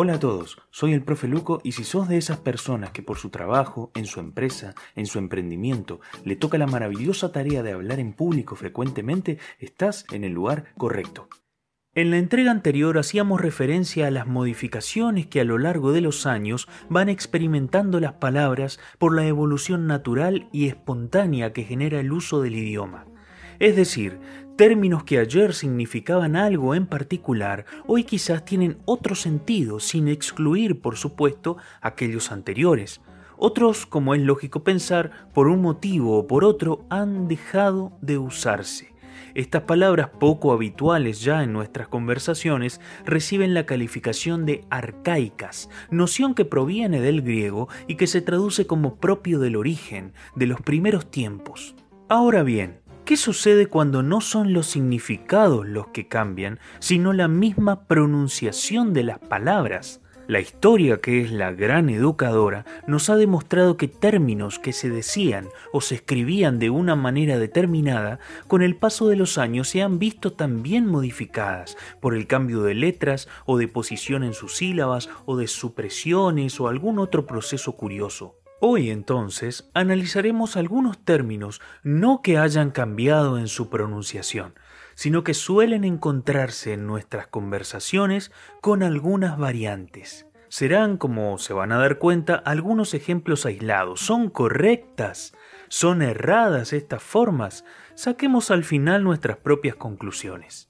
Hola a todos, soy el profe Luco y si sos de esas personas que por su trabajo, en su empresa, en su emprendimiento, le toca la maravillosa tarea de hablar en público frecuentemente, estás en el lugar correcto. En la entrega anterior hacíamos referencia a las modificaciones que a lo largo de los años van experimentando las palabras por la evolución natural y espontánea que genera el uso del idioma. Es decir, términos que ayer significaban algo en particular, hoy quizás tienen otro sentido, sin excluir, por supuesto, aquellos anteriores. Otros, como es lógico pensar, por un motivo o por otro, han dejado de usarse. Estas palabras poco habituales ya en nuestras conversaciones reciben la calificación de arcaicas, noción que proviene del griego y que se traduce como propio del origen, de los primeros tiempos. Ahora bien, ¿Qué sucede cuando no son los significados los que cambian, sino la misma pronunciación de las palabras? La historia, que es la gran educadora, nos ha demostrado que términos que se decían o se escribían de una manera determinada, con el paso de los años se han visto también modificadas por el cambio de letras o de posición en sus sílabas o de supresiones o algún otro proceso curioso. Hoy entonces analizaremos algunos términos no que hayan cambiado en su pronunciación, sino que suelen encontrarse en nuestras conversaciones con algunas variantes. Serán, como se van a dar cuenta, algunos ejemplos aislados. ¿Son correctas? ¿Son erradas estas formas? Saquemos al final nuestras propias conclusiones.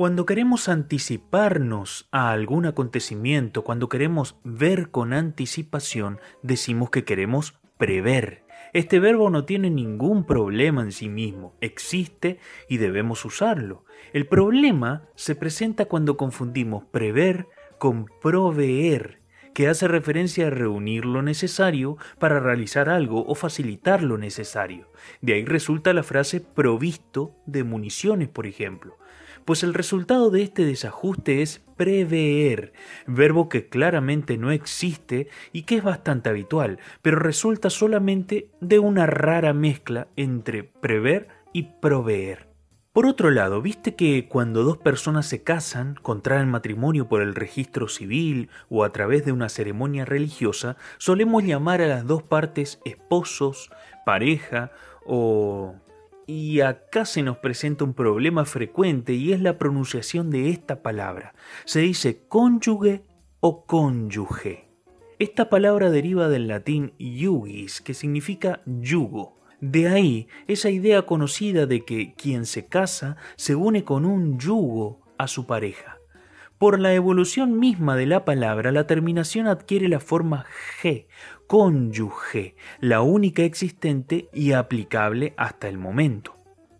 Cuando queremos anticiparnos a algún acontecimiento, cuando queremos ver con anticipación, decimos que queremos prever. Este verbo no tiene ningún problema en sí mismo, existe y debemos usarlo. El problema se presenta cuando confundimos prever con proveer, que hace referencia a reunir lo necesario para realizar algo o facilitar lo necesario. De ahí resulta la frase provisto de municiones, por ejemplo pues el resultado de este desajuste es prever, verbo que claramente no existe y que es bastante habitual, pero resulta solamente de una rara mezcla entre prever y proveer. Por otro lado, viste que cuando dos personas se casan, contraen matrimonio por el registro civil o a través de una ceremonia religiosa, solemos llamar a las dos partes esposos, pareja o y acá se nos presenta un problema frecuente y es la pronunciación de esta palabra. Se dice cónyuge o cónyuge. Esta palabra deriva del latín iugis, que significa yugo. De ahí esa idea conocida de que quien se casa se une con un yugo a su pareja. Por la evolución misma de la palabra, la terminación adquiere la forma G, cónyuge, la única existente y aplicable hasta el momento.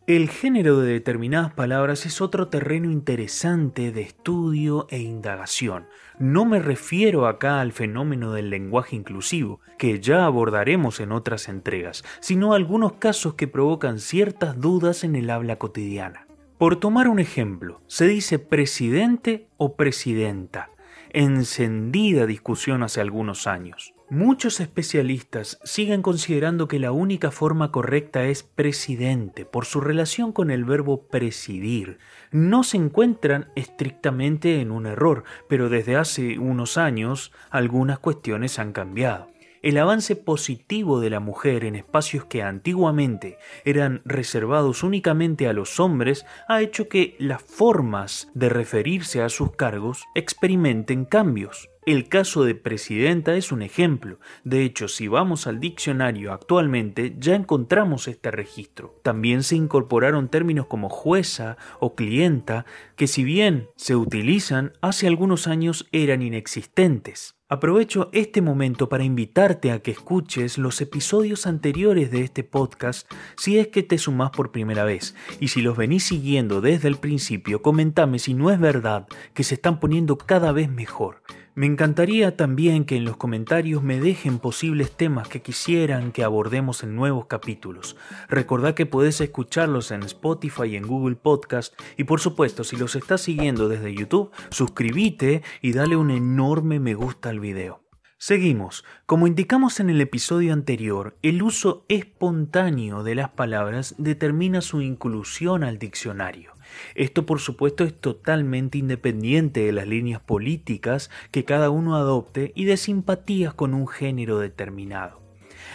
El género de determinadas palabras es otro terreno interesante de estudio e indagación. No me refiero acá al fenómeno del lenguaje inclusivo, que ya abordaremos en otras entregas, sino a algunos casos que provocan ciertas dudas en el habla cotidiana. Por tomar un ejemplo, se dice presidente o presidenta, encendida discusión hace algunos años. Muchos especialistas siguen considerando que la única forma correcta es presidente por su relación con el verbo presidir. No se encuentran estrictamente en un error, pero desde hace unos años algunas cuestiones han cambiado. El avance positivo de la mujer en espacios que antiguamente eran reservados únicamente a los hombres ha hecho que las formas de referirse a sus cargos experimenten cambios. El caso de presidenta es un ejemplo. De hecho, si vamos al diccionario actualmente, ya encontramos este registro. También se incorporaron términos como jueza o clienta, que si bien se utilizan, hace algunos años eran inexistentes. Aprovecho este momento para invitarte a que escuches los episodios anteriores de este podcast si es que te sumás por primera vez. Y si los venís siguiendo desde el principio, comentame si no es verdad que se están poniendo cada vez mejor. Me encantaría también que en los comentarios me dejen posibles temas que quisieran que abordemos en nuevos capítulos. Recordá que podés escucharlos en Spotify y en Google Podcast y por supuesto si los estás siguiendo desde YouTube, suscríbete y dale un enorme me gusta al video. Seguimos. Como indicamos en el episodio anterior, el uso espontáneo de las palabras determina su inclusión al diccionario. Esto por supuesto es totalmente independiente de las líneas políticas que cada uno adopte y de simpatías con un género determinado.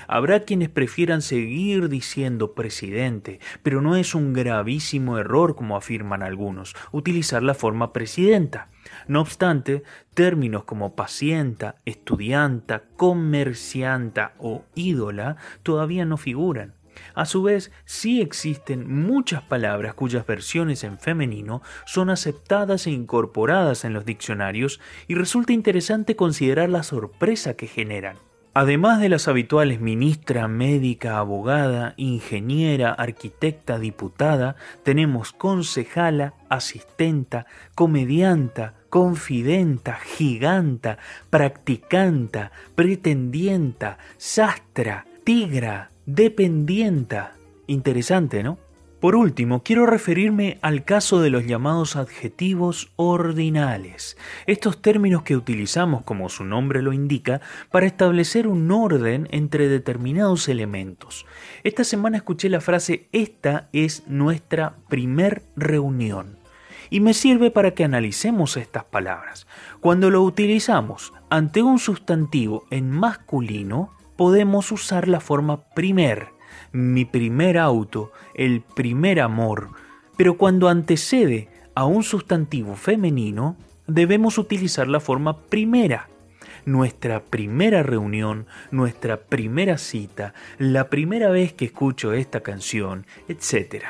Habrá quienes prefieran seguir diciendo presidente, pero no es un gravísimo error, como afirman algunos, utilizar la forma presidenta. No obstante, términos como pacienta, estudianta, comercianta o ídola todavía no figuran. A su vez, sí existen muchas palabras cuyas versiones en femenino son aceptadas e incorporadas en los diccionarios y resulta interesante considerar la sorpresa que generan. Además de las habituales ministra, médica, abogada, ingeniera, arquitecta, diputada, tenemos concejala, asistenta, comedianta, confidenta, giganta, practicanta, pretendienta, sastra, tigra, dependienta. Interesante, ¿no? Por último, quiero referirme al caso de los llamados adjetivos ordinales, estos términos que utilizamos, como su nombre lo indica, para establecer un orden entre determinados elementos. Esta semana escuché la frase esta es nuestra primer reunión y me sirve para que analicemos estas palabras. Cuando lo utilizamos ante un sustantivo en masculino, podemos usar la forma primer, mi primer auto, el primer amor, pero cuando antecede a un sustantivo femenino, debemos utilizar la forma primera. Nuestra primera reunión, nuestra primera cita, la primera vez que escucho esta canción, etc.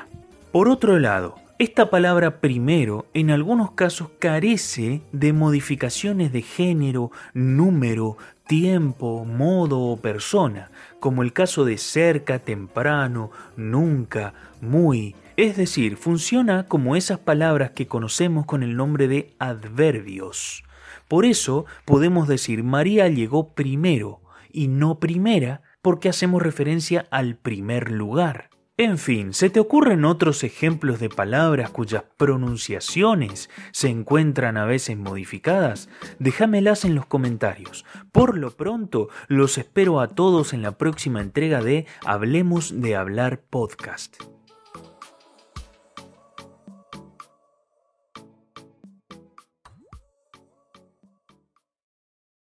Por otro lado, esta palabra primero en algunos casos carece de modificaciones de género, número, tiempo, modo o persona, como el caso de cerca, temprano, nunca, muy. Es decir, funciona como esas palabras que conocemos con el nombre de adverbios. Por eso podemos decir María llegó primero y no primera porque hacemos referencia al primer lugar. En fin, ¿se te ocurren otros ejemplos de palabras cuyas pronunciaciones se encuentran a veces modificadas? Déjamelas en los comentarios. Por lo pronto, los espero a todos en la próxima entrega de Hablemos de Hablar Podcast.